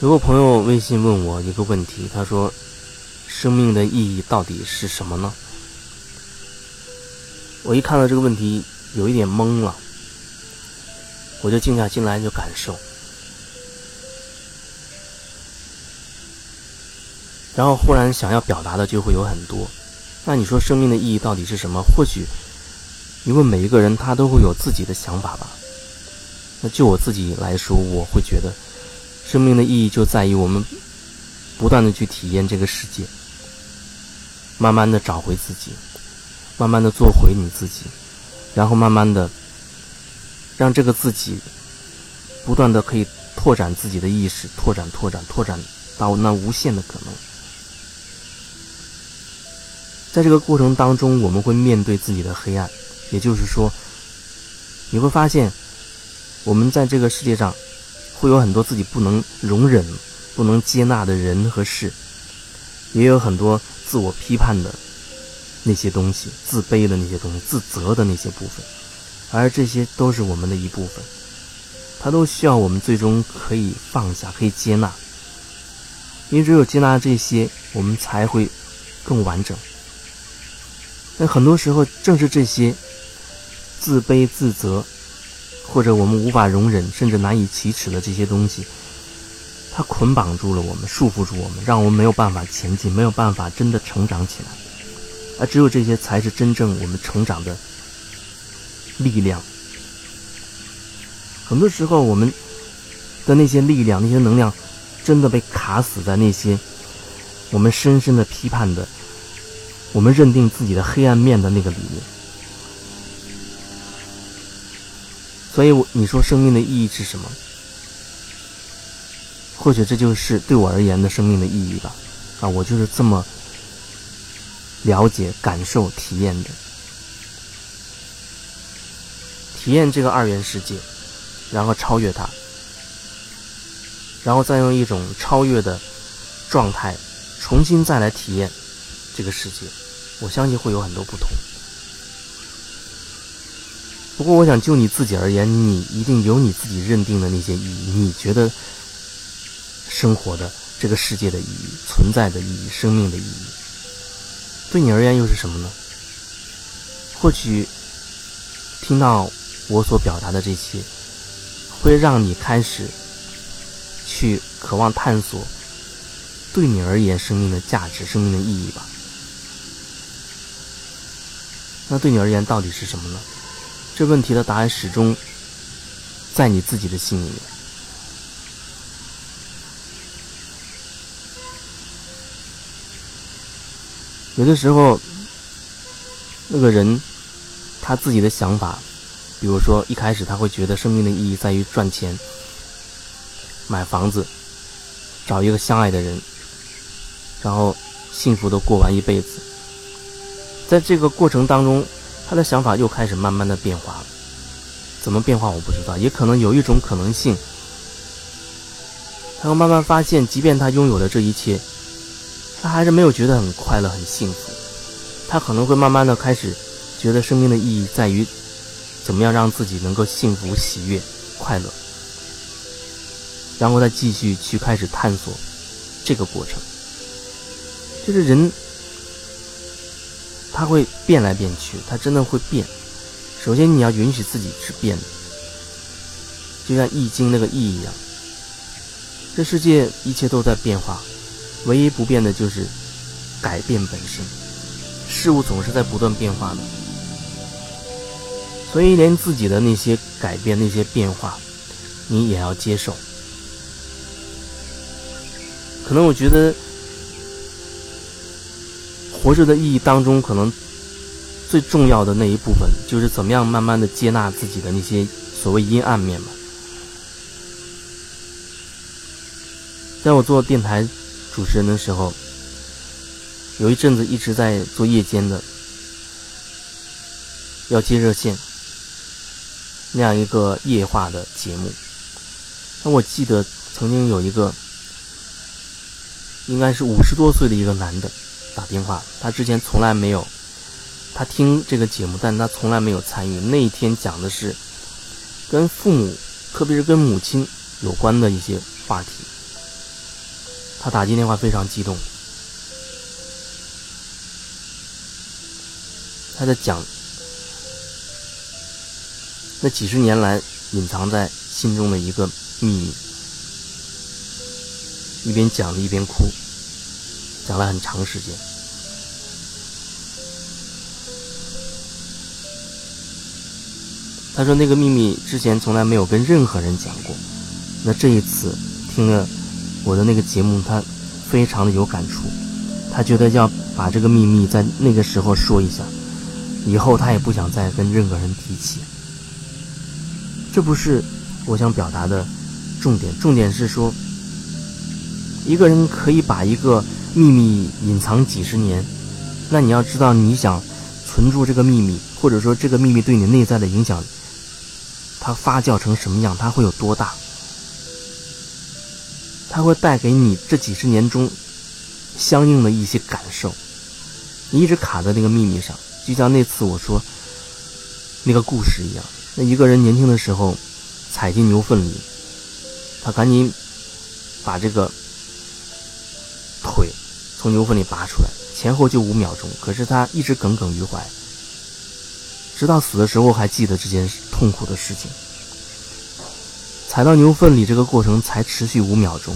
有个朋友微信问我一个问题，他说：“生命的意义到底是什么呢？”我一看到这个问题，有一点懵了，我就静下心来就感受，然后忽然想要表达的就会有很多。那你说生命的意义到底是什么？或许你问每一个人，他都会有自己的想法吧。那就我自己来说，我会觉得。生命的意义就在于我们不断的去体验这个世界，慢慢的找回自己，慢慢的做回你自己，然后慢慢的让这个自己不断的可以拓展自己的意识，拓展、拓展、拓展到那无限的可能。在这个过程当中，我们会面对自己的黑暗，也就是说，你会发现我们在这个世界上。会有很多自己不能容忍、不能接纳的人和事，也有很多自我批判的那些东西、自卑的那些东西、自责的那些部分，而这些都是我们的一部分，它都需要我们最终可以放下、可以接纳，因为只有接纳这些，我们才会更完整。但很多时候，正是这些自卑、自责。或者我们无法容忍，甚至难以启齿的这些东西，它捆绑住了我们，束缚住我们，让我们没有办法前进，没有办法真的成长起来。而只有这些，才是真正我们成长的力量。很多时候，我们的那些力量、那些能量，真的被卡死在那些我们深深的批判的、我们认定自己的黑暗面的那个里面。所以，我你说生命的意义是什么？或许这就是对我而言的生命的意义吧。啊，我就是这么了解、感受、体验的，体验这个二元世界，然后超越它，然后再用一种超越的状态，重新再来体验这个世界。我相信会有很多不同。不过，我想就你自己而言，你一定有你自己认定的那些意义。你觉得生活的这个世界的意义、存在的意义、生命的意义，对你而言又是什么呢？或许听到我所表达的这些，会让你开始去渴望探索对你而言生命的价值、生命的意义吧。那对你而言，到底是什么呢？这问题的答案始终在你自己的心里面。有的时候，那个人他自己的想法，比如说一开始他会觉得生命的意义在于赚钱、买房子、找一个相爱的人，然后幸福的过完一辈子。在这个过程当中。他的想法又开始慢慢的变化了，怎么变化我不知道，也可能有一种可能性，他会慢慢发现，即便他拥有了这一切，他还是没有觉得很快乐、很幸福。他可能会慢慢的开始觉得生命的意义在于，怎么样让自己能够幸福、喜悦、快乐，然后再继续去开始探索这个过程，就是人。它会变来变去，它真的会变。首先，你要允许自己是变的，就像《易经》那个“易”一样。这世界一切都在变化，唯一不变的就是改变本身。事物总是在不断变化的，所以连自己的那些改变、那些变化，你也要接受。可能我觉得。活着的意义当中，可能最重要的那一部分，就是怎么样慢慢的接纳自己的那些所谓阴暗面吧。在我做电台主持人的时候，有一阵子一直在做夜间的，要接热线那样一个夜话的节目。那我记得曾经有一个，应该是五十多岁的一个男的。打电话，他之前从来没有，他听这个节目，但他从来没有参与。那一天讲的是跟父母，特别是跟母亲有关的一些话题。他打进电话非常激动，他在讲那几十年来隐藏在心中的一个秘密，一边讲着一边哭，讲了很长时间。他说：“那个秘密之前从来没有跟任何人讲过，那这一次听了我的那个节目，他非常的有感触。他觉得要把这个秘密在那个时候说一下，以后他也不想再跟任何人提起。这不是我想表达的重点，重点是说，一个人可以把一个秘密隐藏几十年，那你要知道，你想存住这个秘密，或者说这个秘密对你内在的影响。”它发酵成什么样？它会有多大？它会带给你这几十年中相应的一些感受。你一直卡在那个秘密上，就像那次我说那个故事一样。那一个人年轻的时候踩进牛粪里，他赶紧把这个腿从牛粪里拔出来，前后就五秒钟。可是他一直耿耿于怀。直到死的时候还记得这件事痛苦的事情。踩到牛粪里这个过程才持续五秒钟，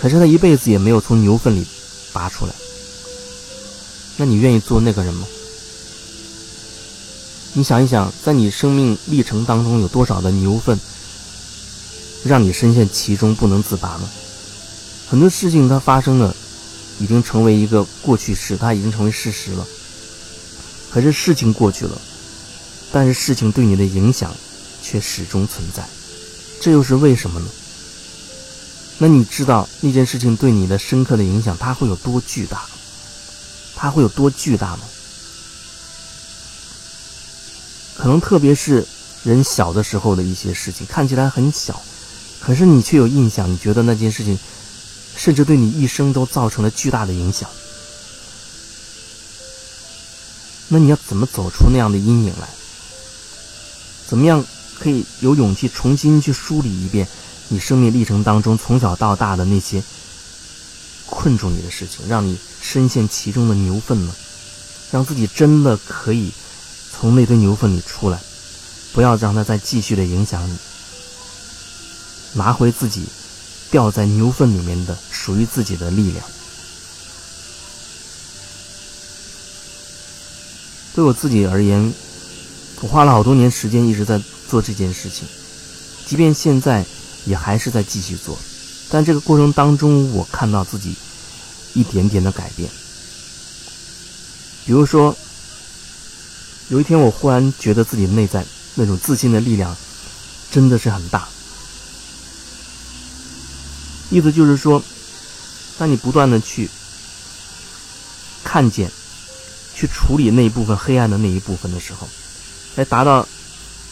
可是他一辈子也没有从牛粪里拔出来。那你愿意做那个人吗？你想一想，在你生命历程当中有多少的牛粪，让你深陷其中不能自拔呢？很多事情它发生了，已经成为一个过去式，它已经成为事实了。可是事情过去了，但是事情对你的影响却始终存在，这又是为什么呢？那你知道那件事情对你的深刻的影响，它会有多巨大？它会有多巨大吗？可能特别是人小的时候的一些事情，看起来很小，可是你却有印象，你觉得那件事情甚至对你一生都造成了巨大的影响。那你要怎么走出那样的阴影来？怎么样可以有勇气重新去梳理一遍你生命历程当中从小到大的那些困住你的事情，让你深陷其中的牛粪呢？让自己真的可以从那堆牛粪里出来，不要让它再继续的影响你，拿回自己掉在牛粪里面的属于自己的力量。对我自己而言，我花了好多年时间一直在做这件事情，即便现在也还是在继续做。但这个过程当中，我看到自己一点点的改变。比如说，有一天我忽然觉得自己内在那种自信的力量真的是很大。意思就是说，当你不断的去看见。去处理那一部分黑暗的那一部分的时候，在达到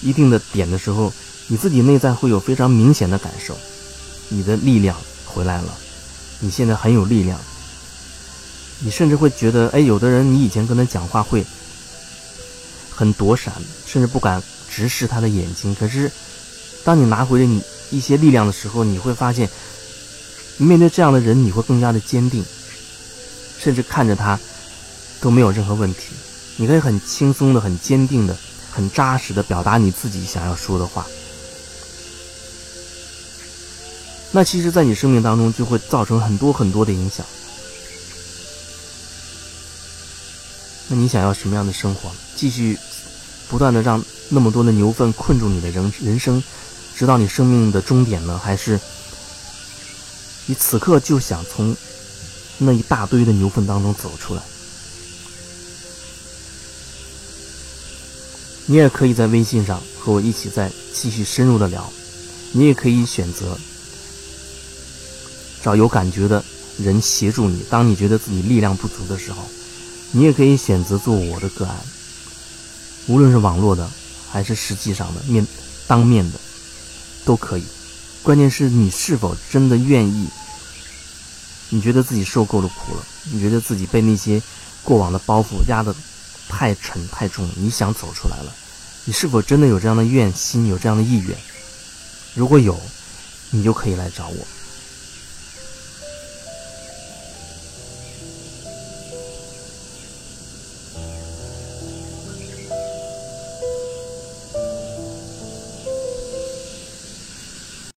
一定的点的时候，你自己内在会有非常明显的感受，你的力量回来了，你现在很有力量，你甚至会觉得，哎，有的人你以前跟他讲话会很躲闪，甚至不敢直视他的眼睛，可是当你拿回了。你一些力量的时候，你会发现，面对这样的人，你会更加的坚定，甚至看着他。都没有任何问题，你可以很轻松的、很坚定的、很扎实的表达你自己想要说的话。那其实，在你生命当中就会造成很多很多的影响。那你想要什么样的生活？继续不断的让那么多的牛粪困住你的人人生，直到你生命的终点呢？还是你此刻就想从那一大堆的牛粪当中走出来？你也可以在微信上和我一起再继续深入的聊，你也可以选择找有感觉的人协助你。当你觉得自己力量不足的时候，你也可以选择做我的个案，无论是网络的还是实际上的面当面的都可以。关键是你是否真的愿意？你觉得自己受够了苦了？你觉得自己被那些过往的包袱压得太沉太重？你想走出来了？你是否真的有这样的愿心，有这样的意愿？如果有，你就可以来找我。